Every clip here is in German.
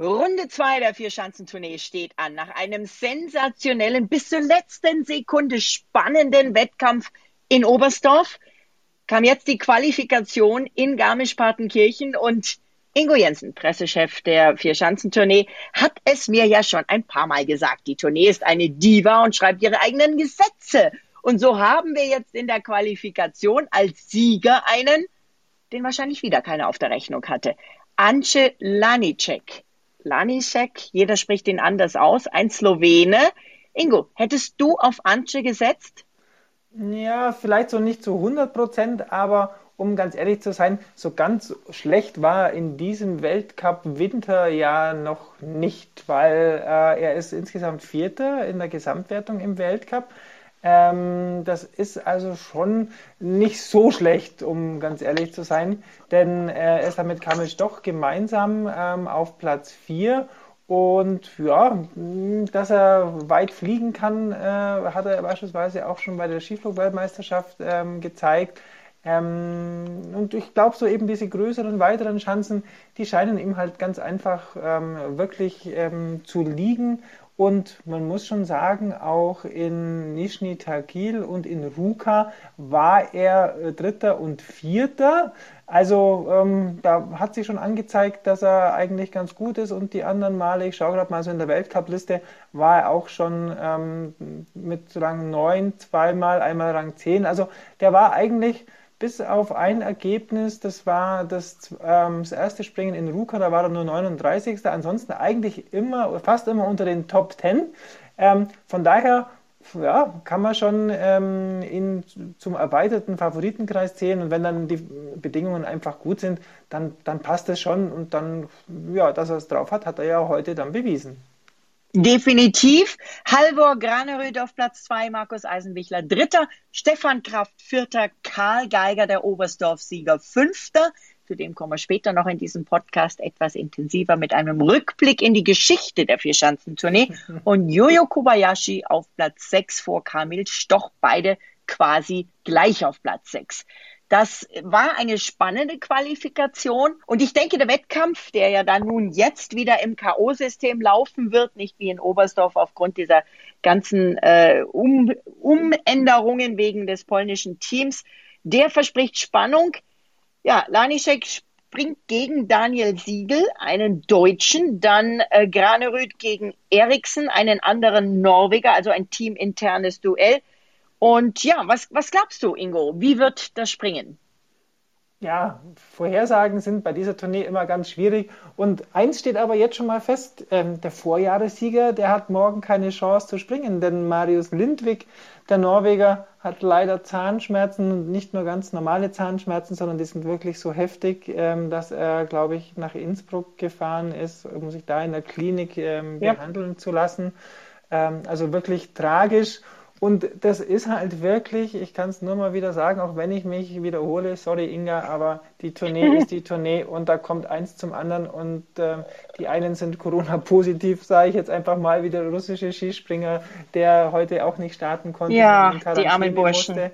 Runde 2 der Vierschanzentournee steht an. Nach einem sensationellen, bis zur letzten Sekunde spannenden Wettkampf in Oberstdorf kam jetzt die Qualifikation in Garmisch-Partenkirchen und Ingo Jensen, Pressechef der Vierschanzentournee, hat es mir ja schon ein paar Mal gesagt. Die Tournee ist eine Diva und schreibt ihre eigenen Gesetze. Und so haben wir jetzt in der Qualifikation als Sieger einen, den wahrscheinlich wieder keiner auf der Rechnung hatte. Ance Lanicek. Lanisek, jeder spricht ihn anders aus, ein Slowene. Ingo, hättest du auf Anche gesetzt? Ja, vielleicht so nicht zu 100 Prozent, aber um ganz ehrlich zu sein, so ganz schlecht war er in diesem Weltcup Winter ja noch nicht, weil äh, er ist insgesamt Vierter in der Gesamtwertung im Weltcup. Ähm, das ist also schon nicht so schlecht, um ganz ehrlich zu sein, denn äh, er ist damit Kamil doch gemeinsam ähm, auf Platz 4 und ja, dass er weit fliegen kann, äh, hat er beispielsweise auch schon bei der Skiflug-Weltmeisterschaft ähm, gezeigt. Ähm, und ich glaube, so eben diese größeren, weiteren Chancen, die scheinen ihm halt ganz einfach ähm, wirklich ähm, zu liegen. Und man muss schon sagen, auch in Nizhny Tagil und in Ruka war er äh, Dritter und Vierter. Also ähm, da hat sich schon angezeigt, dass er eigentlich ganz gut ist. Und die anderen Male, ich schaue gerade mal so in der Weltcup-Liste, war er auch schon ähm, mit Rang 9 zweimal, einmal Rang 10. Also der war eigentlich bis auf ein Ergebnis, das war das, ähm, das erste Springen in Ruka, da war er nur 39. Ansonsten eigentlich immer, fast immer unter den Top 10. Ähm, von daher ja, kann man schon ähm, ihn zum erweiterten Favoritenkreis zählen und wenn dann die Bedingungen einfach gut sind, dann, dann passt es schon und dann, ja, dass er es drauf hat, hat er ja heute dann bewiesen. Definitiv. Halvor Graneröd auf Platz zwei, Markus Eisenbichler dritter, Stefan Kraft vierter, Karl Geiger, der Oberstdorf-Sieger fünfter. Zu dem kommen wir später noch in diesem Podcast etwas intensiver mit einem Rückblick in die Geschichte der Vierschanzentournee. Und Jojo Kobayashi auf Platz sechs vor Kamil Stoch, beide quasi gleich auf Platz sechs. Das war eine spannende Qualifikation. Und ich denke, der Wettkampf, der ja dann nun jetzt wieder im K.O.-System laufen wird, nicht wie in Oberstdorf aufgrund dieser ganzen äh, um Umänderungen wegen des polnischen Teams, der verspricht Spannung. Ja, Laniszek springt gegen Daniel Siegel, einen Deutschen, dann äh, Granerüth gegen Eriksen, einen anderen Norweger, also ein teaminternes Duell. Und ja, was, was glaubst du, Ingo? Wie wird das Springen? Ja, Vorhersagen sind bei dieser Tournee immer ganz schwierig. Und eins steht aber jetzt schon mal fest: ähm, Der Vorjahressieger, der hat morgen keine Chance zu springen, denn Marius Lindwig, der Norweger, hat leider Zahnschmerzen und nicht nur ganz normale Zahnschmerzen, sondern die sind wirklich so heftig, ähm, dass er, glaube ich, nach Innsbruck gefahren ist, um sich da in der Klinik ähm, ja. behandeln zu lassen. Ähm, also wirklich tragisch. Und das ist halt wirklich, ich kann es nur mal wieder sagen, auch wenn ich mich wiederhole, sorry Inga, aber die Tournee ist die Tournee und da kommt eins zum anderen und äh, die einen sind Corona-positiv, sage ich jetzt einfach mal, wie der russische Skispringer, der heute auch nicht starten konnte. Ja, die armen Burschen. Musste.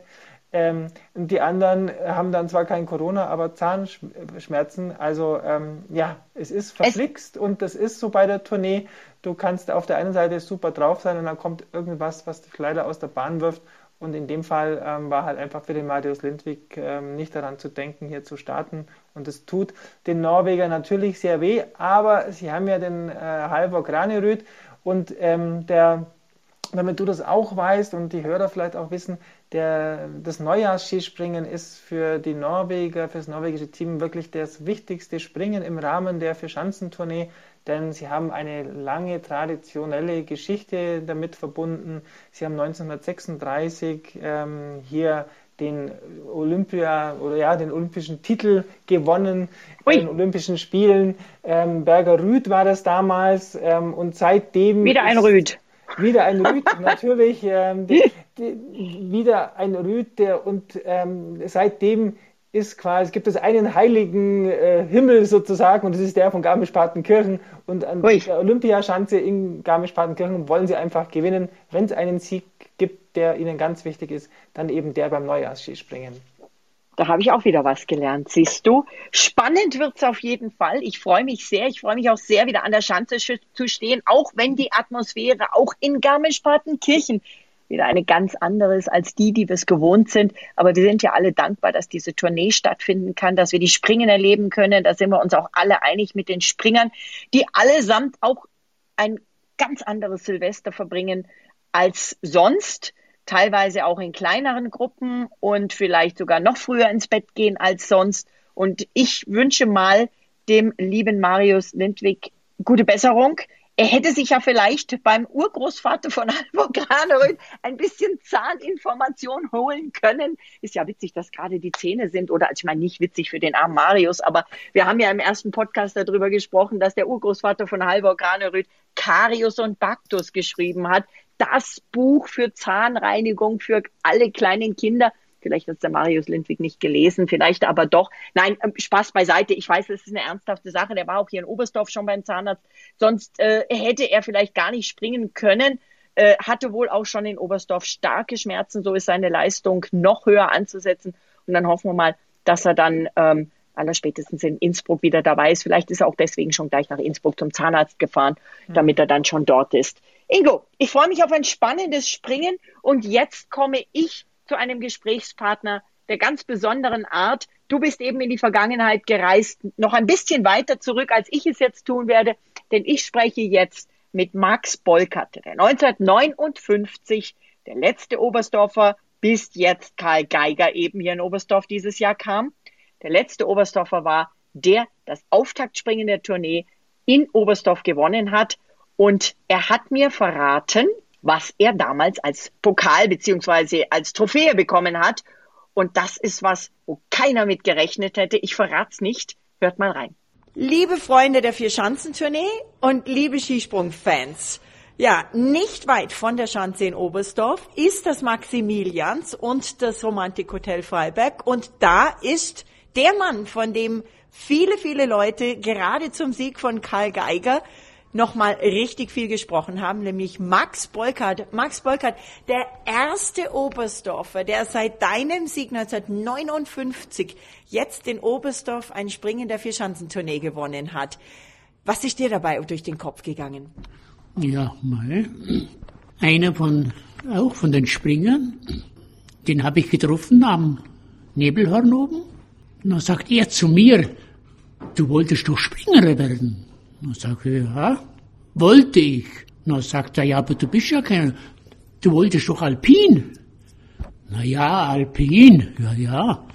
Ähm, die anderen haben dann zwar kein Corona, aber Zahnschmerzen. Also ähm, ja, es ist verflixt es und das ist so bei der Tournee. Du kannst auf der einen Seite super drauf sein und dann kommt irgendwas, was dich leider aus der Bahn wirft. Und in dem Fall ähm, war halt einfach für den Marius Lindwig ähm, nicht daran zu denken, hier zu starten. Und es tut den Norweger natürlich sehr weh, aber sie haben ja den äh, Halvor Granerüt und ähm, der damit du das auch weißt und die Hörer vielleicht auch wissen, der, das Neujahrsskispringen ist für die Norweger, für das norwegische Team wirklich das wichtigste Springen im Rahmen der Vierschanzentournee, denn sie haben eine lange traditionelle Geschichte damit verbunden. Sie haben 1936 ähm, hier den Olympia oder ja den olympischen Titel gewonnen Ui. den Olympischen Spielen. Ähm, Berger Rüd war das damals ähm, und seitdem wieder ein Rüd. Wieder ein Rüd, natürlich. Ähm, die, wieder ein Rüd, der und ähm, seitdem ist quasi, gibt es einen heiligen äh, Himmel sozusagen und das ist der von Garmisch-Partenkirchen. Und an Ui. der Olympiaschanze in Garmisch-Partenkirchen wollen sie einfach gewinnen. Wenn es einen Sieg gibt, der ihnen ganz wichtig ist, dann eben der beim Neujahrsskispringen. Da habe ich auch wieder was gelernt, siehst du. Spannend wird es auf jeden Fall. Ich freue mich sehr. Ich freue mich auch sehr, wieder an der Schanze zu stehen, auch wenn die Atmosphäre auch in Garmisch-Partenkirchen wieder eine ganz andere ist als die, die wir es gewohnt sind. Aber wir sind ja alle dankbar, dass diese Tournee stattfinden kann, dass wir die Springen erleben können. Da sind wir uns auch alle einig mit den Springern, die allesamt auch ein ganz anderes Silvester verbringen als sonst teilweise auch in kleineren Gruppen und vielleicht sogar noch früher ins Bett gehen als sonst. Und ich wünsche mal dem lieben Marius Lindwig gute Besserung. Er hätte sich ja vielleicht beim Urgroßvater von Halvor Graneröd ein bisschen Zahninformation holen können. Ist ja witzig, dass gerade die Zähne sind, oder ich meine nicht witzig für den armen Marius, aber wir haben ja im ersten Podcast darüber gesprochen, dass der Urgroßvater von Halvor Graneröd Karius und Baktus geschrieben hat das Buch für Zahnreinigung für alle kleinen Kinder. Vielleicht hat es der Marius Lindwig nicht gelesen, vielleicht aber doch. Nein, ähm, Spaß beiseite. Ich weiß, es ist eine ernsthafte Sache. Der war auch hier in Oberstdorf schon beim Zahnarzt. Sonst äh, hätte er vielleicht gar nicht springen können. Äh, hatte wohl auch schon in Oberstdorf starke Schmerzen. So ist seine Leistung noch höher anzusetzen. Und dann hoffen wir mal, dass er dann ähm, allerspätestens in Innsbruck wieder dabei ist. Vielleicht ist er auch deswegen schon gleich nach Innsbruck zum Zahnarzt gefahren, hm. damit er dann schon dort ist. Ingo, ich freue mich auf ein spannendes Springen und jetzt komme ich zu einem Gesprächspartner der ganz besonderen Art. Du bist eben in die Vergangenheit gereist, noch ein bisschen weiter zurück, als ich es jetzt tun werde, denn ich spreche jetzt mit Max Bolkert, der 1959 der letzte Oberstdorfer bis jetzt Karl Geiger eben hier in Oberstdorf dieses Jahr kam. Der letzte Oberstdorfer war, der das Auftaktspringen der Tournee in Oberstdorf gewonnen hat und er hat mir verraten, was er damals als Pokal beziehungsweise als Trophäe bekommen hat. Und das ist was, wo keiner mit gerechnet hätte. Ich verrat's nicht. Hört mal rein. Liebe Freunde der Vier-Schanzentournee und liebe Skisprung-Fans. Ja, nicht weit von der Schanze in Oberstdorf ist das Maximilians und das Romantikhotel Freiberg. Und da ist der Mann, von dem viele, viele Leute gerade zum Sieg von Karl Geiger nochmal richtig viel gesprochen haben, nämlich Max Bolkert. Max Bolkert, der erste Oberstdorfer, der seit deinem Sieg 1959 jetzt in Oberstdorf ein Springen der Vierschanzentournee gewonnen hat. Was ist dir dabei durch den Kopf gegangen? Ja, mal. Einer von, auch von den Springern, den habe ich getroffen am Nebelhorn oben. Und dann sagt er zu mir, du wolltest doch Springer werden. Dann sage ich, ja, wollte ich. Dann sagt er, ja, aber du bist ja kein, du wolltest doch Alpin. Na ja, Alpin, ja, ja.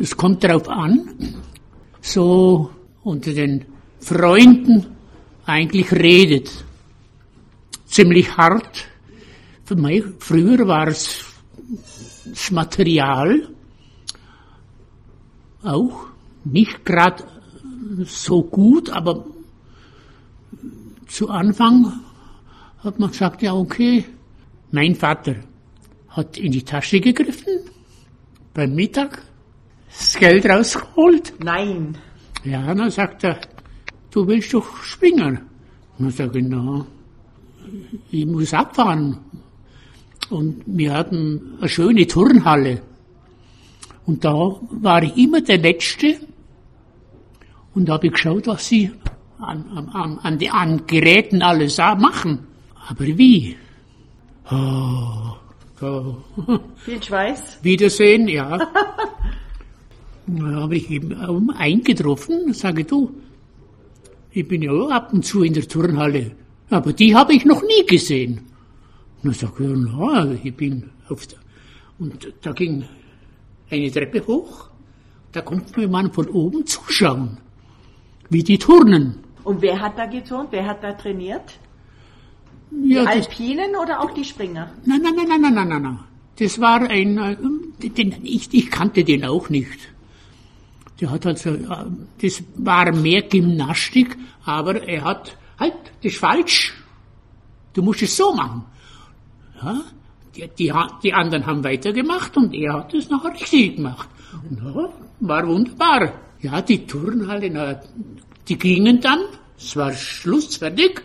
Es kommt darauf an, so unter den Freunden eigentlich redet. Ziemlich hart. Für mich, früher war es das Material auch nicht gerade so gut, aber zu Anfang hat man gesagt, ja okay, mein Vater hat in die Tasche gegriffen, beim Mittag das Geld rausgeholt. Nein. Ja, dann sagt er, du willst doch springen. dann sage ich, na, ich muss abfahren. Und wir hatten eine schöne Turnhalle. Und da war ich immer der Letzte und da habe ich geschaut, was sie an, an, an, die, an Geräten alles machen. Aber wie? Oh, oh. Viel Schweiß. Wiedersehen, ja. da habe ich eben eingetroffen, sage du, ich bin ja ab und zu in der Turnhalle, aber die habe ich noch nie gesehen. Und dann sage ich, na, ich bin auf der, und da ging eine Treppe hoch, da konnte man von oben zuschauen, wie die turnen. Und wer hat da geturnt? Wer hat da trainiert? Die ja, Alpinen oder auch die Springer? Nein, nein, nein, nein, nein, nein, nein. Das war ein, äh, den, ich, ich kannte den auch nicht. Der hat also, äh, das war mehr Gymnastik, aber er hat, halt, das ist falsch. Du musst es so machen. Ja, die, die, die anderen haben weitergemacht und er hat es nachher richtig gemacht. Und ja, war wunderbar. Ja, die Turnhalle, na, die gingen dann, es war Schluss, fertig,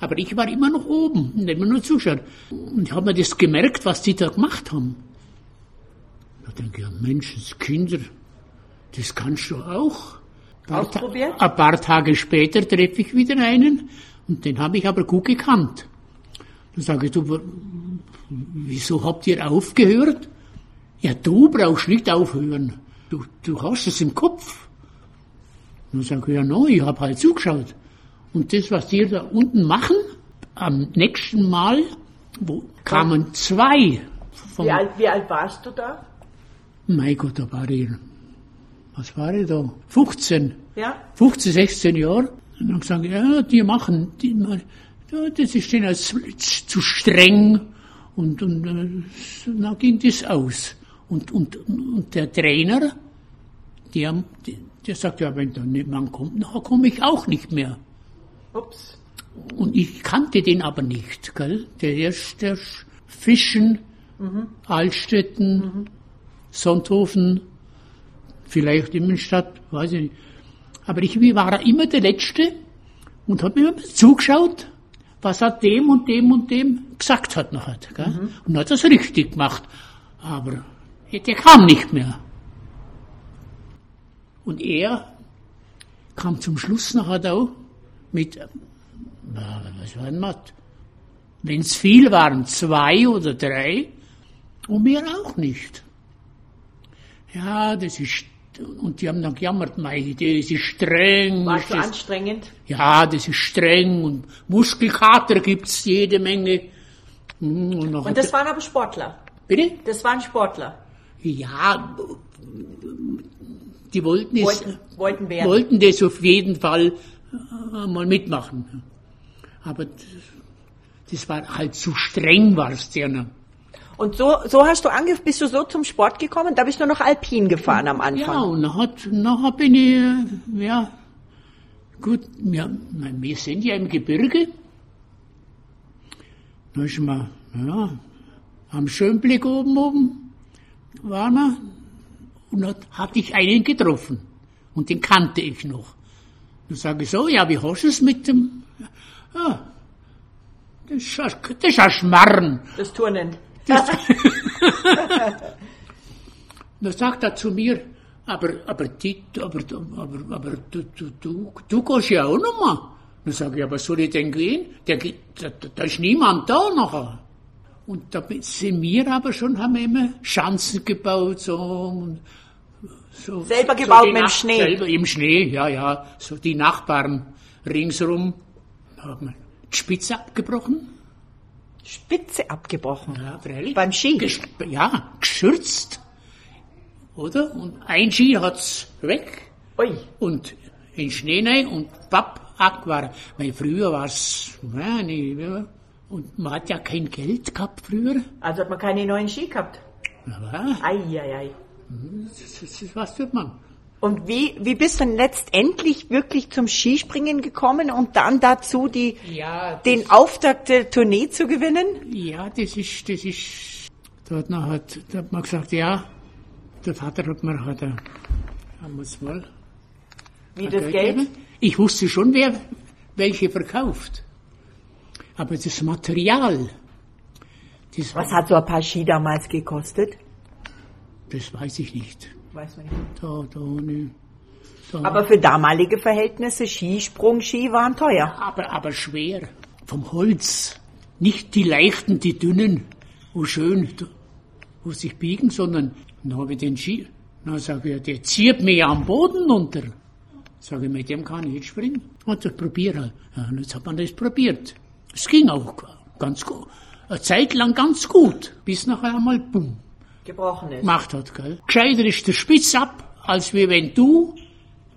aber ich war immer noch oben und immer nur zuschauen. Und ich habe mir das gemerkt, was die da gemacht haben. Ich denke, ja, Menschenskinder, das kannst du auch. Ein paar? Ein paar Tage später treffe ich wieder einen und den habe ich aber gut gekannt. Dann sage ich, du, wieso habt ihr aufgehört? Ja, du brauchst nicht aufhören. Du, du hast es im Kopf. Dann sage ich, ja, no, ich habe halt zugeschaut. Und das, was die da unten machen, am nächsten Mal wo, kamen zwei. Wie alt, wie alt warst du da? mein Gott, da war ich, was war ich da? 15. Ja. 15, 16 Jahre. Und dann gesagt, ja, die machen, die, das ist denen zu, zu streng. Und, und äh, dann ging das aus. Und, und, und der Trainer, der, der sagt, ja, wenn da niemand kommt, nachher komme ich auch nicht mehr. Ups. Und ich kannte den aber nicht, gell? Der erste Fischen, Altstetten, Sonthofen, vielleicht Immenstadt, weiß ich nicht. Aber ich war immer der Letzte und habe mir immer zugeschaut, was er dem und dem und dem gesagt hat nachher, gell? Und hat das richtig gemacht. Aber der kam nicht mehr. Und er kam zum Schluss nachher da mit na, was war denn das? Wenn es viel waren, zwei oder drei, und mir auch nicht. Ja, das ist, und die haben dann gejammert, mei, das ist streng. War das, anstrengend? ja, das ist streng und Muskelkater gibt's jede Menge. Hm, Und, Und das waren aber Sportler. bitte? Das waren Sportler. Ja, die wollten es, Wollten, wollten wollten das auf jeden Fall äh, mal mitmachen. Aber das, war halt zu streng, war es denen. Und so, so hast du ange bist du so zum Sport gekommen? Da bist du noch Alpin gefahren am Ja, Anfang. und nachher, nachher bin ich, äh, ja, gut, wir, wir sind ja im Gebirge. Da ist man, ja, am Schönblick oben, oben waren wir. Und da hatte ich einen getroffen. Und den kannte ich noch. Dann sage ich so, ja, wie hast du es mit dem, ja, das ist, ein- das ist ein Schmarrn. Das Turnen. Da sagt er zu mir, aber, aber, die, aber, aber, aber du, du, du, du gehst ja auch noch mal. Dann sage ich, aber soll ich denn gehen? Der, da, da da ist niemand da nachher. Und da sind wir aber schon, haben wir immer Schanzen gebaut, so, und so. Selber gebaut die mit dem Schnee? Selber im Schnee, ja, ja. So die Nachbarn ringsrum haben die Spitze abgebrochen. Spitze abgebrochen. Ja, freilich. Beim Ski? Gesch ja, geschürzt. Oder? Und ein Ski hat's weg Ui. und in Schnee rein und papp, war. Weil früher war's, nee, ja. Und man hat ja kein Geld gehabt früher. Also hat man keine neuen Ski gehabt. Aber Eieiei. das, das, das, was tut man? Und wie, wie bist du denn letztendlich wirklich zum Skispringen gekommen und dann dazu die, Ja, den Auftakt der Tournee zu gewinnen? Ja, das ist, das ist, da hat, noch, hat, da hat man gesagt, ja, der Vater hat mir, er, haben wir's mal Wie das Geld? gegeben. Ich wusste schon, wer welche verkauft. Aber das Material, das, Was hat so ein paar Ski damals gekostet? Das weiß ich nicht. Weiß man nicht. Da, da, ne, da. Aber für damalige Verhältnisse, Skisprung-Ski waren teuer. aber, aber schwer. Vom Holz. Nicht die leichten, die dünnen, wo schön, wo sich biegen, sondern dann habe ich den Ski. Dann sage ich, der zieht mich am Boden runter. Sage ich, mit dem kann ich nicht springen. Und das probiere. Ja, und jetzt hat man das probiert. Es ging auch ganz gut. Eine Zeit lang ganz gut, bis nachher einmal bumm Gebrochen ist. gemacht hat. Gell? Gescheiter ist der Spitz ab, als wie wenn du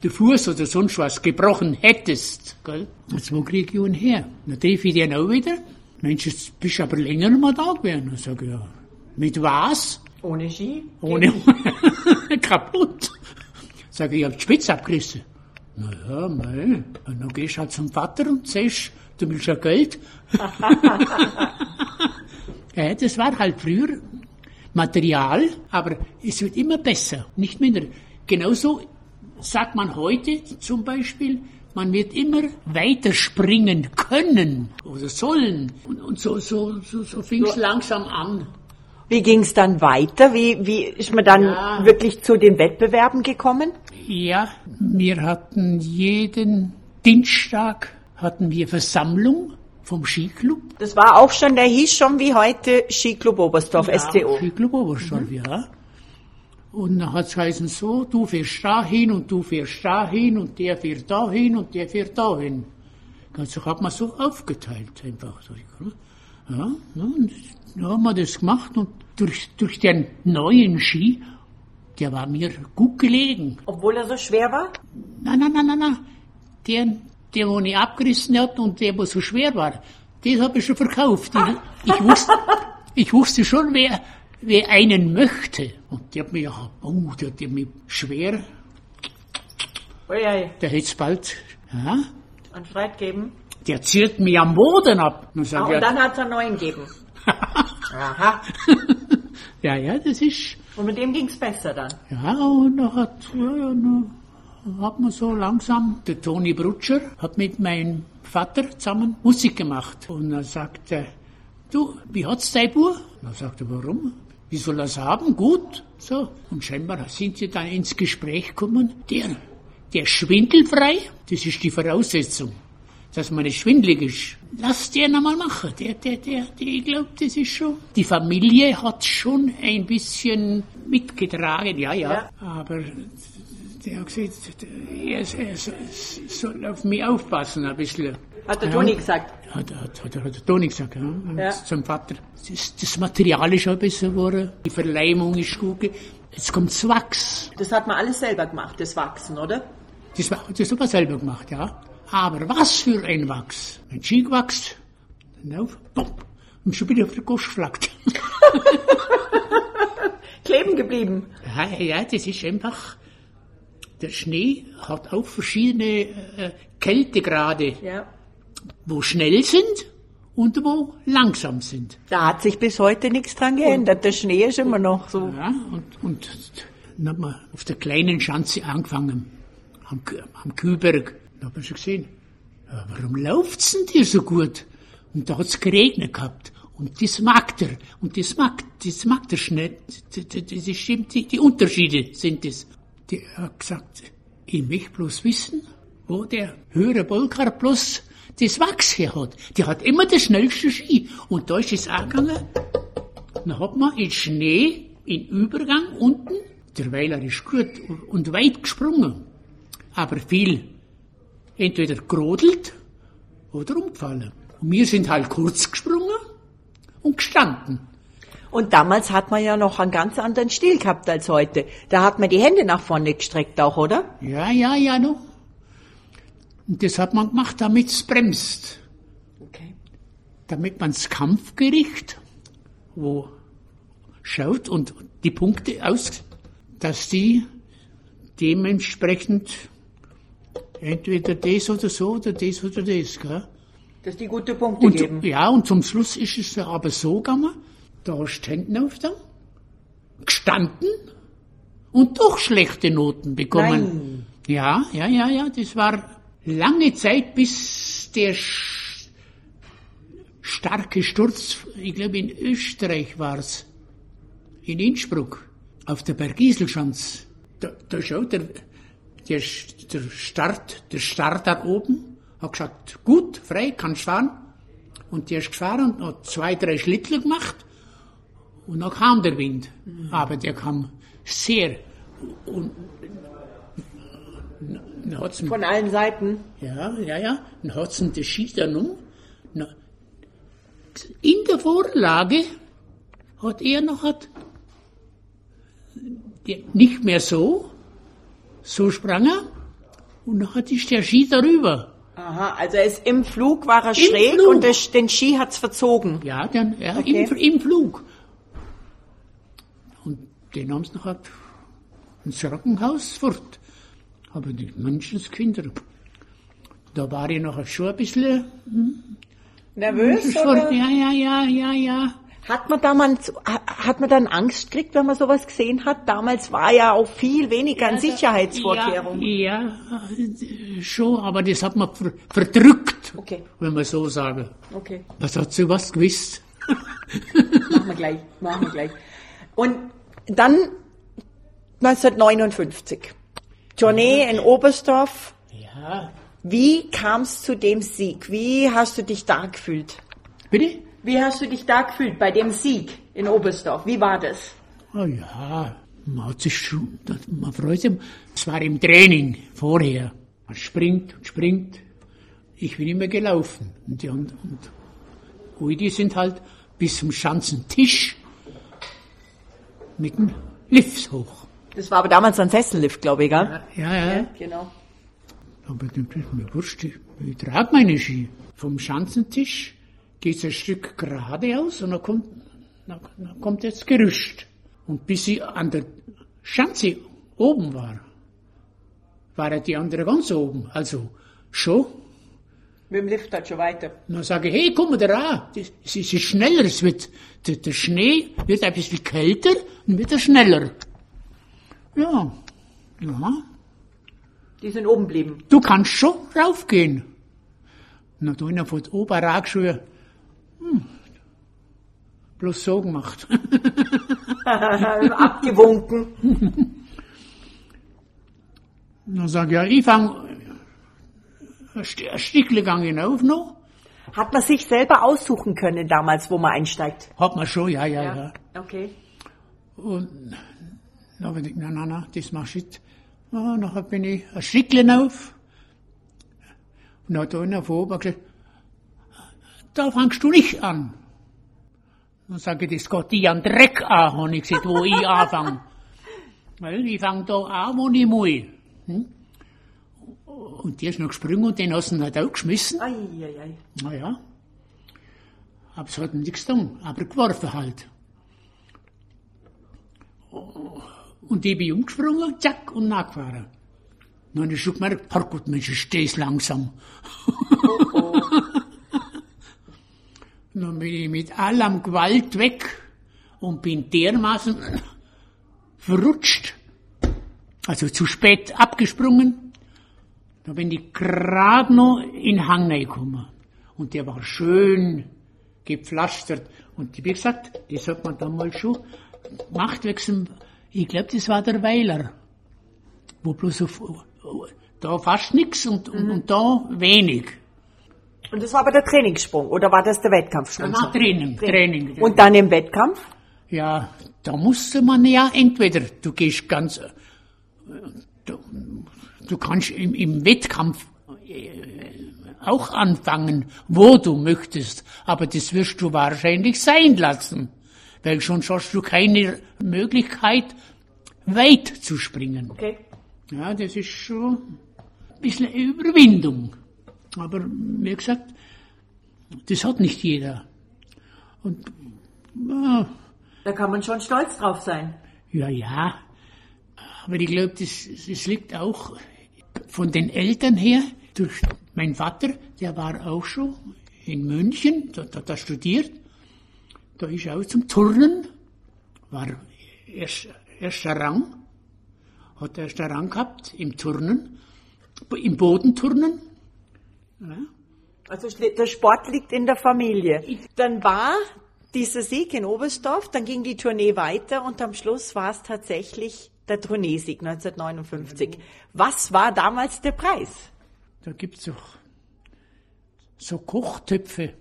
den Fuß oder sonst was gebrochen hättest. Gell? Jetzt wo krieg ich ihn her? Dann treffe ich den auch wieder. Mensch, jetzt bist du aber länger mal da gewesen. Dann sag ich, ja, mit was? Ohne Ski? Ohne kaputt. Sag ich, ich hab die Spitze abgerissen. Na ja, mei. Und dann gehst du halt zum Vater und sagst, du willst ja Geld. ja, das war halt früher Material, aber es wird immer besser, nicht minder. Genauso sagt man heute zum Beispiel, man wird immer weiter springen können oder sollen. Und, und so, so, so, so fing es langsam an. Wie ging's dann weiter? Wie, wie ist man dann Ja. wirklich zu den Wettbewerben gekommen? Ja, wir hatten jeden Dienstag hatten wir Versammlung vom Skiclub. Das war auch schon, der hieß schon wie heute Skiclub Oberstdorf, SCO. Skiclub Oberstdorf, ja. Und dann hat's geheißen so, du fährst da hin und du fährst da hin und der fährt da hin und der fährt da hin. Also hat man so aufgeteilt einfach. so. Ja, ja, und dann haben wir das gemacht und durch, durch den neuen Ski, der war mir gut gelegen. Obwohl er so schwer war? Nein, nein, nein, nein, nein. Der, der, wo ich abgerissen hat und der, wo so schwer war, den habe ich schon verkauft. Ich, ich, wusste, ich wusste schon, wer, wer einen möchte. Und der hat mir, ja, oh, der hat mir schwer, Uiui, der hätt's bald, ja, einen Streit geben. der ziert mir am Boden ab. Und Ah, und ja, dann hat's einen neuen gegeben. Aha. ja, ja, das ist, Und mit dem ging's besser dann. Ja, und da hat, ja, ja, da hat man so langsam, der Toni Brutscher hat mit meinem Vater zusammen Musik gemacht. Und er sagte, du, wie hat's dein Bub? Und er sagte, warum? Wie soll er's haben? Gut. So. Und scheinbar sind sie dann ins Gespräch gekommen. Der, der schwindelfrei, das ist die Voraussetzung, dass man nicht schwindelig ist. Lass den einmal machen. Der, der, der, der, ich glaube, das ist schon. Die Familie hat schon ein bisschen mitgetragen, ja, ja. Ja. Aber der hat gesagt, er, er soll auf mich aufpassen ein bisschen. Hat der. Toni gesagt. Hat, hat, hat, hat der Toni gesagt, ja. Ja. Zum Vater. Das, das Material ist auch besser geworden. Die Verleimung ist gut. Jetzt kommt's Wachs. Das hat man alles selber gemacht, das Wachsen, oder? Das, das haben wir selber gemacht, ja. Aber was für ein Wachs. Ein Ski gewachst, dann auf, bumm, und schon wieder auf der Gosch geflaggt. Kleben geblieben. Ja, ja, das ist einfach, der Schnee hat auch verschiedene äh, Kältegrade, Ja. wo schnell sind und wo langsam sind. Da hat sich bis heute nichts dran geändert. Der Schnee ist immer noch so. Ja, und, und dann haben wir auf der kleinen Schanze angefangen, am, am Kühlberg. Da hat man schon gesehen, ja, warum läuft's denn dir so gut? Und da hat's geregnet gehabt. Und das mag der. Und das mag, das mag der Schnee. Das, das, das stimmt, die, die Unterschiede sind es. Der hat gesagt, ich möchte bloß wissen, wo der höhere Bolkar bloß das Wachs her hat. Der hat immer das schnellste Ski. Und da ist es angegangen, dann hat man in Schnee, in Übergang unten, der Weiler ist gut und weit gesprungen, aber viel entweder gerodelt oder umgefallen. Und wir sind halt kurz gesprungen und gestanden. Und damals hat man ja noch einen ganz anderen Stil gehabt als heute. Da hat man die Hände nach vorne gestreckt auch, oder? Ja, ja, ja, no. Und das hat man gemacht, damit es bremst. Okay. Damit man das Kampfgericht, wo schaut und die Punkte aus, dass die dementsprechend entweder das oder so oder das oder das, gell? Dass die gute Punkte Und, geben. ja, und zum Schluss ist es aber so gegangen, da hast du Händen auf da, gestanden und doch schlechte Noten bekommen. Ja, ja, ja, ja, das war lange Zeit, bis der starke Sturz, ich glaube in Österreich war's, in Innsbruck, auf der Bergiselschanz. Da, da schaut der, der, der Start, der Start da oben, hat gesagt, gut, frei, kannst fahren. Und der ist gefahren und hat zwei, drei Schlittler gemacht. Und dann kam der Wind. Aber der kam sehr. Und ihm Von allen Seiten. ja, ja, ja. Dann hat's ihm das Ski dann um. In der Vorlage hat er noch hat, der, nicht mehr so, so sprang er, und dann hat ist der Ski darüber. Aha, also er ist im Flug war er Im schräg Flug. und das, den Ski hat's verzogen. Ja, dann, ja, Okay. im, im Flug. Den haben sie noch halt ins Krankenhaus fort. Aber die Menschenskinder. Da war ich noch schon ein bisschen Nervös? Schon, Oder? ja, ja, ja, ja, ja. Hat man damals, ha- hat man dann Angst gekriegt, wenn man sowas gesehen hat? Damals war ja auch viel weniger an Sicherheitsvorkehrungen. Ja, ja, schon, aber das hat man ver verdrückt, Okay. wenn man so sagen. Okay. Was hat sie was gewusst? machen wir gleich, machen wir gleich. Und dann 1959. Tournee in Oberstdorf. Ja, Wie kam es zu dem Sieg? Wie hast du dich da gefühlt? bitte? Wie hast du dich da gefühlt bei dem Sieg in Oberstdorf? Wie war das? Oh ja, man hat sich schon, man freut sich. Es war im Training vorher. Man springt und springt. Ich bin immer gelaufen. Und die und, und die sind halt bis zum Schanzentisch mit dem Lift hoch. Das war aber damals ein Sessellift, glaube ich, gell? Ja, ja. Genau. Aber das ist mir wurscht, ich, trage meine Ski. Vom Schanzentisch geht's ein Stück geradeaus und dann kommt, dann, dann kommt jetzt Gerüst. Und bis ich an der Schanze oben war, war ja die andere ganz oben. Also schon. Mit dem Lift halt schon weiter. Und dann sage ich, hey, komm mal da ran. Es ist schneller. Es wird, der, der Schnee wird ein bisschen kälter und wird er schneller. Ja. Ja. Die sind oben geblieben. Du kannst schon raufgehen. Na, da einer von oben rausgeschaut. Hm. Bloß so gemacht. Abgewunken. Dann sag ich, ja, ich fang ein St- ein Stückchen gang hinauf noch. Hat man sich selber aussuchen können damals, wo man einsteigt? Hat man schon, ja, ja, ja. Okay. Und dann hab ich gedacht, na, na, na, das machst du nicht. Ja, nachher bin ich ein Stückchen auf. Und dann hat da einer von oben gesagt, da fangst du nicht an. Dann sage ich, das geht die an Dreck an, habe ich gesagt, wo ich anfange. Weil ich fange da an, wo ich muss. Hm? Und die ist noch gesprungen und den hast du halt auch geschmissen. Ei, ei, ei. Naja. Aber es hat nichts getan, aber geworfen halt. Und ich bin umgesprungen, zack, und nachgefahren. Dann habe ich schon gemerkt, Herrgott, Mensch, ich steh's langsam. Dann bin ich mit allem Gewalt weg und bin dermaßen verrutscht. Also zu spät abgesprungen. Da bin ich gerade noch in den Hang gekommen. Und der war schön gepflastert. Und wie gesagt, das hat man damals schon gemacht, wegen, ich glaube, das war der Weiler. Wo bloß auf, da fast nichts und, und, und da wenig. Und das war aber der Trainingssprung, oder war das der Wettkampfsprung? Da war Training, Training. Und dann im Wettkampf? Ja, da musste man ja entweder, du gehst ganz, äh, du, kannst im, im Wettkampf äh, auch anfangen, wo du möchtest, aber das wirst du wahrscheinlich sein lassen, weil sonst hast du keine Möglichkeit, weit zu springen. Okay. Ja, das ist schon ein bisschen eine Überwindung. Aber wie gesagt, das hat nicht jeder. Und ja, Da kann man schon stolz drauf sein. ja, ja. Aber ich glaube, das, das liegt auch von den Eltern her. Durch mein Vater, der war auch schon in München, da hat er studiert. Da ist er auch zum Turnen, war erst, erster Rang, hat erster Rang gehabt im Turnen, im Bodenturnen. Also schli- der Sport liegt in der Familie. Dann war dieser Sieg in Oberstdorf, dann ging die Tournee weiter und am Schluss war es tatsächlich der Tourneesieg 1959. Was war damals der Preis? Da gibt's doch so Kochtöpfe,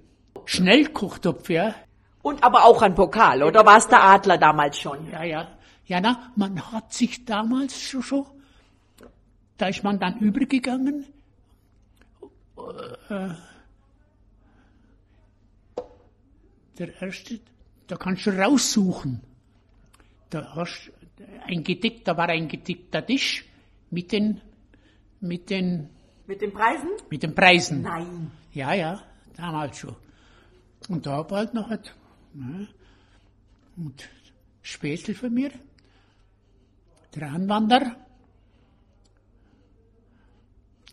Schnellkochtöpfe, ja. Und aber auch ein Pokal, oder war es der Adler damals schon? Ja, ja. Ja, na, man hat sich damals schon, schon, da ist man dann übergegangen. Äh, der erste, da kannst du raussuchen. Da hast ein gedeckt, da war ein gedeckter Tisch mit den, mit den, Mit den Preisen? mit den Preisen. Nein. Ja, ja, damals schon. Und da war halt noch ein, ja, und Spätzle von mir, der Anwanderer.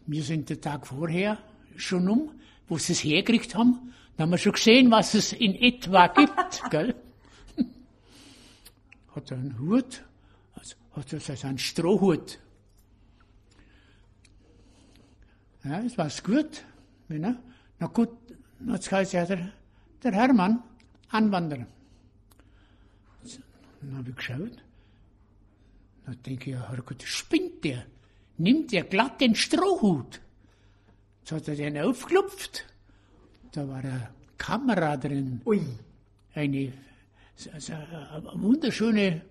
Wir sind den Tag vorher schon um, wo sie es hergekriegt haben. Da haben wir schon gesehen, was es in etwa gibt, gell? Hat er einen Hut, hat er also einen Strohhut. Ja, das war's gut. Ja, na gut, jetzt heißt ja der, der Hermann, Anwanderer. Dann habe ich geschaut. Dann denke ich, Herrgott, spinnt der. Nimmt der glatt den Strohhut. Jetzt hat er den aufgeklopft. Da war eine Kamera drin. Ui. Eine, also eine wunderschöne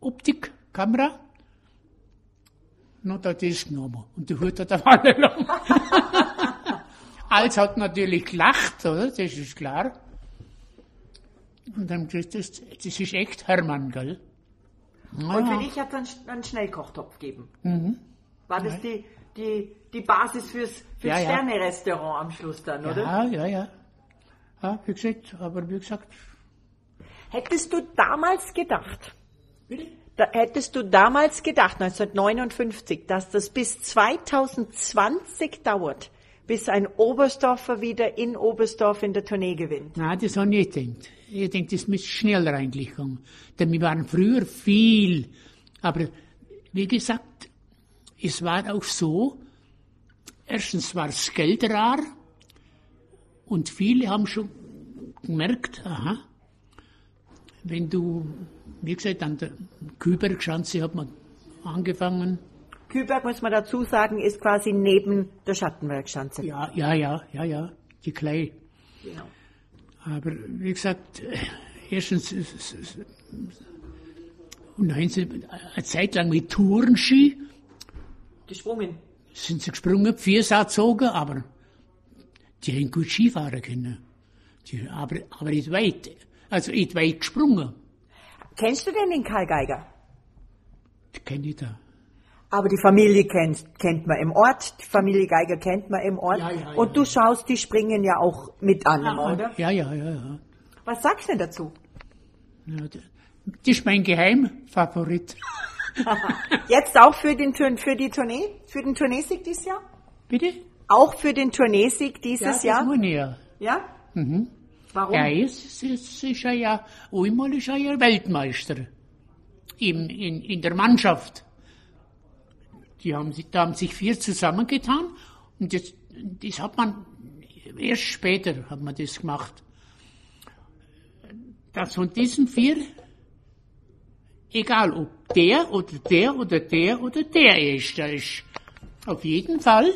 Optikkamera. Und hat er das genommen. Und die Hut hat er fallen lassen. Als hat natürlich gelacht, oder? Das ist klar. Und dann gesagt, das, das ist echt Hermann, gell? Und für dich hat es einen, einen Schnellkochtopf gegeben. Mhm. War das die, die, die Basis fürs, fürs Ja, ja. Sterne-Restaurant am Schluss dann, oder? Ja, ja, ja. Ja, wie gesagt, aber wie gesagt, Hättest du damals gedacht? Da, hättest du damals gedacht, 1959, dass das bis 2020 dauert, bis ein Oberstdorfer wieder in Oberstdorf in der Tournee gewinnt? Nein, das habe ich nicht gedacht. Ich denke, das müsste schneller eigentlich gehen. Denn wir waren früher viel. Aber wie gesagt, es war auch so, erstens war das Geld rar und viele haben schon gemerkt, aha, wenn du, wie gesagt, an der Kübergschanze hat man angefangen. Küberg, muss man dazu sagen, ist quasi neben der Schattenbergschanze. Ja, ja, ja, ja, ja, die Klei. Genau. Aber wie gesagt, erstens und dann haben sie eine Zeit lang mit Tourenski Gesprungen. sind sie gesprungen, Viersatz gezogen, aber die haben gut Skifahren können. Die, aber, aber nicht weit, also nicht weit gesprungen. Kennst du denn den Karl Geiger? Die kenne ich da. Aber die Familie kennt, kennt man im Ort, die Familie Geiger kennt man im Ort. Ja, ja, ja. Und du schaust, die springen ja auch mit an, oder? Ja, ja, ja, ja. Was sagst du denn dazu? ja das ist mein Geheimfavorit. Jetzt auch für, den, für die Tournee, für den Tourneesieg dieses Jahr? Bitte? Auch für den Tourneesieg dieses das Jahr? ich ja. Ja? Mhm. Warum? Es, es ist er ja, einmal ist er ja Weltmeister. Im, in, in der Mannschaft. Die haben, da haben sich vier zusammengetan und das, das hat man, erst später hat man das gemacht. Dass von diesen vier, egal ob der oder der oder der oder der Erster ist, auf jeden Fall,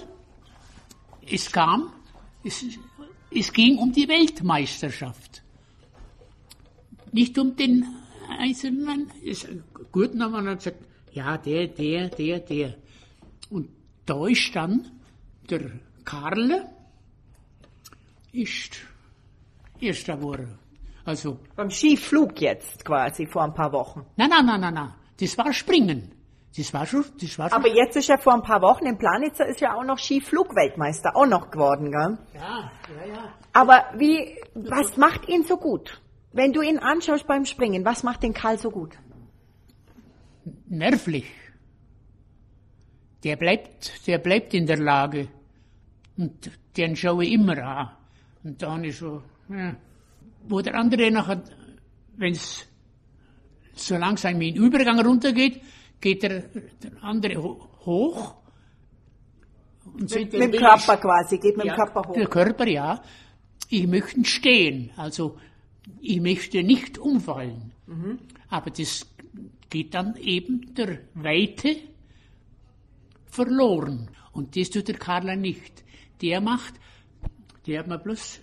es kam, es, es ging um die Weltmeisterschaft. Nicht um den Einzelnen. Es, gut, dann haben wir gesagt, ja, der, der, der, der. Und da ist dann der Karl, ist erster geworden. Also, Beim Skiflug jetzt quasi vor ein paar Wochen. nein, nein, nein, nein, nein. Das war Springen. Das war schon, das war schon. Aber jetzt ist ja vor ein paar Wochen, in Planitzer ist ja auch noch Skiflugweltmeister auch noch geworden, gell? ja, ja, ja. Aber wie, was macht ihn so gut? Wenn du ihn anschaust beim Springen, was macht den Karl so gut? nervlich. Der bleibt, der bleibt in der Lage. Und den schaue ich immer an. Und dann ist so, ja. wo der andere nachher, wenn es so langsam in den Übergang runtergeht, geht der, der andere ho- hoch. Und sagt, Mit dem Körper quasi, geht mit dem ja, Körper hoch. Der Körper, ja. Ich möchte stehen. Also, ich möchte nicht umfallen. Mhm. Aber das geht dann eben der Weite verloren. Und das tut der Karler nicht. Der macht, der hat mir bloß,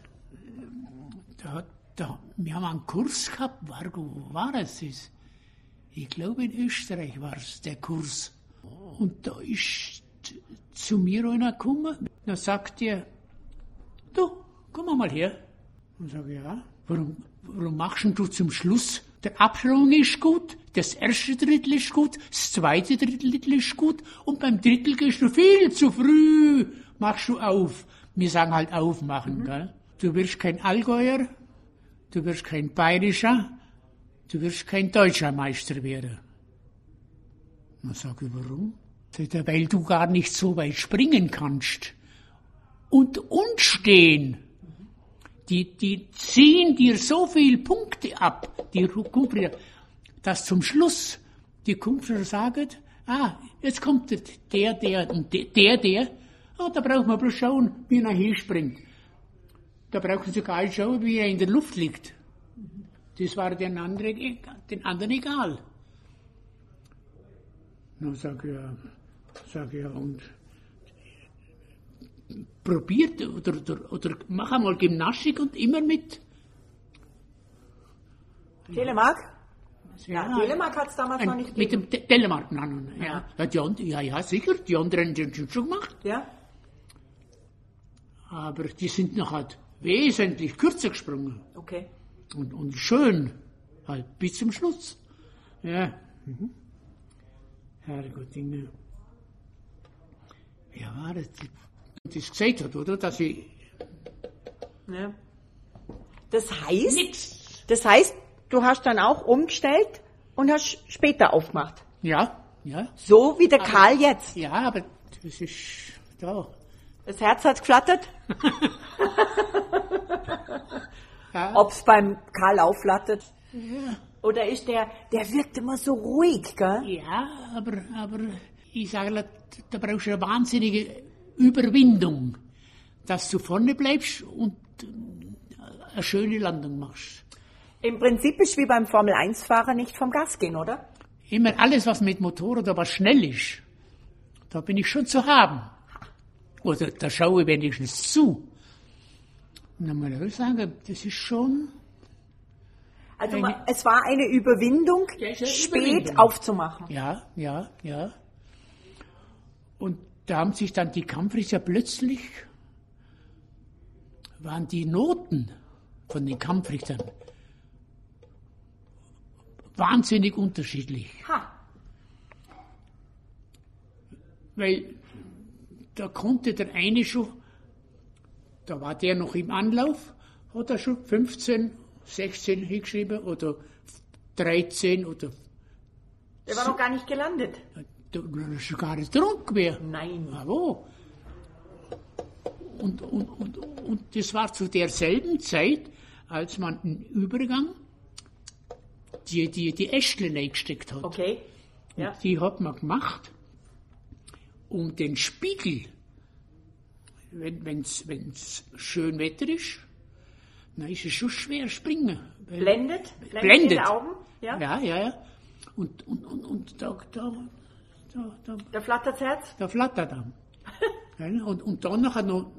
da hat, da, wir haben einen Kurs gehabt, war, wo war es das? Ich glaube in Österreich war es, der Kurs. Und da ist zu mir einer gekommen, da sagt er, du, komm mal her. Und sage ja, warum, warum machst du zum Schluss? Der Absprung ist gut, das erste Drittel ist gut, das zweite Drittel ist gut und beim Drittel gehst du viel zu früh, machst du auf. Wir sagen halt aufmachen, gell? Du wirst kein Allgäuer, du wirst kein Bayerischer, du wirst kein deutscher Meister werden. Warum? Sagt er, weil du gar nicht so weit springen kannst. Und und stehen. Die, die ziehen dir so viel Punkte ab, die Kumpler, dass zum Schluss die Kumpler sagen, ah, jetzt kommt der, der, der der, der. Ah, da braucht man bloß schauen, wie er hinspringt. Da brauchen sie gar nicht schauen, wie er in der Luft liegt. Das war den anderen, den anderen egal. Dann sag ich, ja, sag ja, und probiert oder, oder, oder mach einmal Gymnastik und immer mit. Telemark? Ja, Telemark hat es damals noch nicht Mit dem Te- Telemark, nein, nein, ja. Ja, die ja, ja, sicher, die anderen haben schon gemacht. Ja? Aber die sind noch halt wesentlich kürzer gesprungen. Okay. Und, und schön, halt bis zum Schluss. Ja. Mhm. Herrgott, Dinge. Wer war das? Das gesagt hat, oder? Dass ich Ja. Das heißt, nix. das heißt, du hast dann auch umgestellt und hast später aufgemacht. Ja, ja, So wie der Karl jetzt. ja, aber das ist da. Das Herz hat geflattert. Ja. Ob's beim Karl aufflattert. Oder ist der, der wirkt immer so ruhig, gell? Ja, aber, aber ich sage, da- brauchst du eine wahnsinnige Überwindung, dass du vorne bleibst und eine schöne Landung machst. Im Prinzip ist wie beim Formel-1-Fahrer nicht vom Gas gehen, oder? Immer alles, was mit Motorrad aber schnell ist, da bin ich schon zu haben. Oder da schaue ich wenigstens zu. Dann muss ich sagen, das ist schon, Also Eine- es war eine Überwindung, Ja, eine spät Überwindung. aufzumachen. ja, ja, ja. Und da haben sich dann die Kampfrichter plötzlich, waren die Noten von den Kampfrichtern wahnsinnig unterschiedlich. Ha. Weil da konnte der eine schon, da war der noch im Anlauf, hat er schon 15, 16 hingeschrieben oder 13 oder Der war noch gar nicht gelandet. da war schon gar nicht drunk mehr. Nein. Wo? Und, und, und, und das war zu derselben Zeit, als man im Übergang die, die, die Äschle eingesteckt hat. Okay. Ja. Die hat man gemacht, um den Spiegel, wenn es schön Wetter ist, dann ist es schon schwer springen. Blendet? Blendet, Blendet. die Augen? Ja. Ja, ja, ja. Und, und, und, und da, da, da, da, Da flattert das Herz? da flattert er. Ja, und, und dann nachher noch,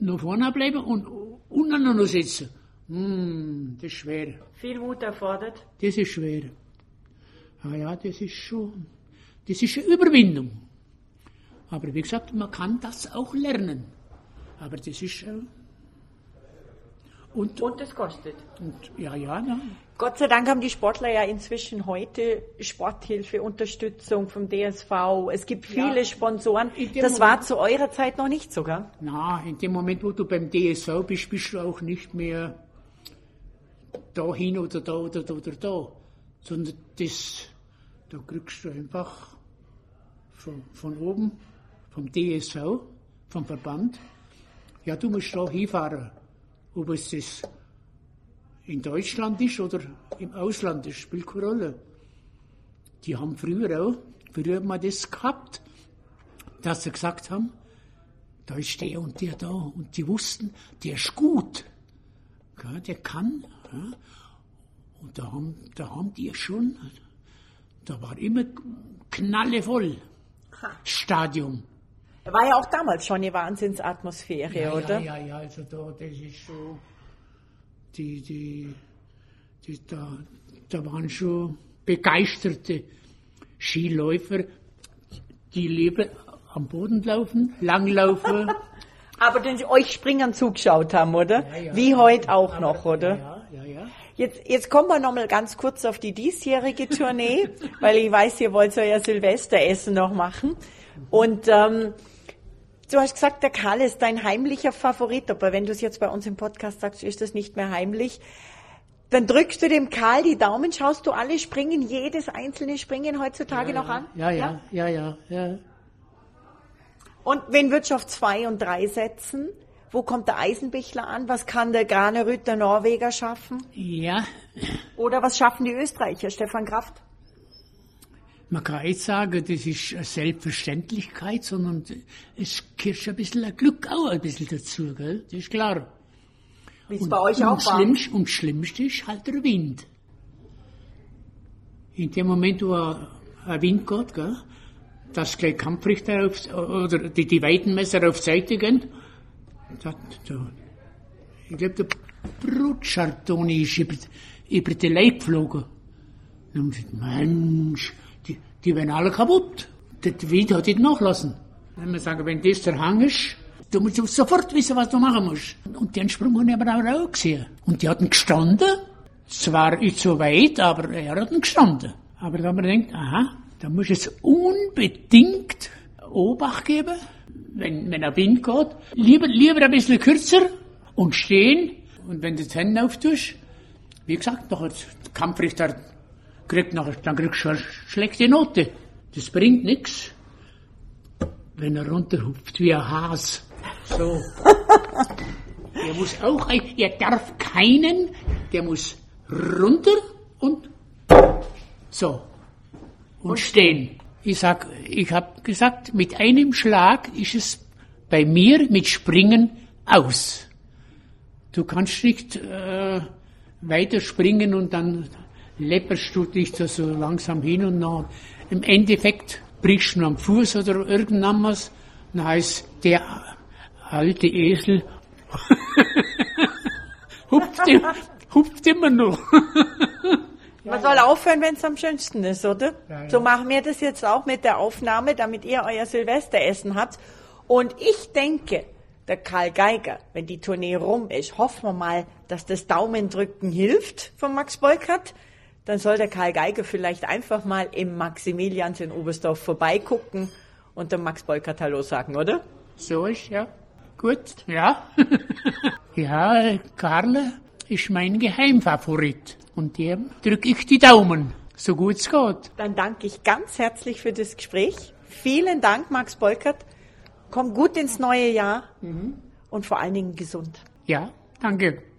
noch vorne bleiben und unten noch sitzen. Hm, das ist schwer. Viel Mut erfordert. Das ist schwer. Ah ja, das ist schon, das ist eine Überwindung. Aber wie gesagt, man kann das auch lernen. Aber das ist, äh, und, Und es kostet. und ja, ja, ja. Gott sei Dank haben die Sportler ja inzwischen heute Sporthilfe, Unterstützung vom DSV. Es gibt viele Ja. Sponsoren. Das war Moment- zu eurer Zeit noch nicht so, gell? Na, in dem Moment, wo du beim DSV bist, bist du auch nicht mehr dahin oder da oder da oder da. Sondern das, da kriegst du einfach von, von oben, vom DSV, vom Verband, ja, du musst da hinfahren. Ob es das in Deutschland ist oder im Ausland, das spielt keine Rolle. Die haben früher auch, früher hat man das gehabt, dass sie gesagt haben, da ist der und der da. Und die wussten, der ist gut. Ja, der kann. Ja. Und da haben, da haben die schon, da war immer knallevoll. War ja auch damals schon eine Wahnsinnsatmosphäre, oder? Ja, ja, ja, also da, das ist so, die, die, die da, da waren schon begeisterte Skiläufer, die lieber am Boden laufen, langlaufen. Aber den euch Springern zugeschaut haben, oder? Ja, ja. Wie heute auch noch, oder? Ja, ja, ja. Jetzt, jetzt kommen wir nochmal ganz kurz auf die diesjährige Tournee, weil ich weiß, ihr wollt euer Silvesteressen noch machen. Und ähm, du hast gesagt, der Karl ist dein heimlicher Favorit, aber wenn du es jetzt bei uns im Podcast sagst, ist das nicht mehr heimlich. Dann drückst du dem Karl die Daumen, schaust du alle Springen, jedes einzelne Springen heutzutage noch an? Ja, ja, ja, ja, ja. Und wen würdest du auf zwei und drei setzen? Wo kommt der Eisenbichler an? Was kann der Granerüt, der Norweger schaffen? Ja, Oder was schaffen die Österreicher, Stefan Kraft? Man kann nicht sagen, das ist eine Selbstverständlichkeit, sondern es gehört ein bisschen ein Glück auch ein bisschen dazu, gell? Das ist klar. Wie es bei euch auch und war. schlimmst, und schlimmste ist halt der Wind. In dem Moment, wo ein Wind geht, gell, dass gleich Kampfrichter auf, oder die, die Weitenmesser auf die Seite gehen, da, da, ich glaube, der Brutschartoni ist über, über die Leib geflogen. Sie gesagt, Mensch, die, werden alle kaputt. Der Wind hat nicht nachlassen. Haben wir sagen, wenn das der Hang ist, du musst sofort wissen, was du machen musst. Und den Sprung habe ich aber auch gesehen. Und die hatten gestanden, zwar nicht so weit, aber er hat gestanden. Aber da haben wir gedacht, aha, da muss es unbedingt Obacht geben, wenn, wenn ein Wind geht. Lieber, lieber ein bisschen kürzer und stehen. Und wenn du die Hände auftust, wie gesagt, nachher der Kampfrichter kriegt nachher, dann kriegst du eine schlechte Note. Das bringt nichts, wenn er runterhupft wie ein Has. So. Er muss auch, er darf keinen, der muss runter und so. Und stehen. Ich sag, ich habe gesagt, mit einem Schlag ist es bei mir mit Springen aus. Du kannst nicht äh, weiter springen und dann da so langsam hin und nach. Im Endeffekt brichst du am Fuß oder irgendwann was. Dann heißt der alte Esel hupft, im, hupft immer noch. Man soll aufhören, wenn es am schönsten ist, oder? Ja, ja. So machen wir das jetzt auch mit der Aufnahme, damit ihr euer Silvesteressen habt. Und ich denke, der Karl Geiger, wenn die Tournee rum ist, hoffen wir mal, dass das Daumendrücken hilft von Max Beukert. Dann soll der Karl Geiger vielleicht einfach mal im Maximilians in Oberstdorf vorbeigucken und dem Max Beukert Hallo sagen, oder? So ist, ja. Gut, ja. ja, Karl ist mein Geheimfavorit. Und dem drücke ich die Daumen, so gut es geht. Dann danke ich ganz herzlich für das Gespräch. Vielen Dank, Max Beukert. Komm gut ins neue Jahr und vor allen Dingen gesund. Ja, danke.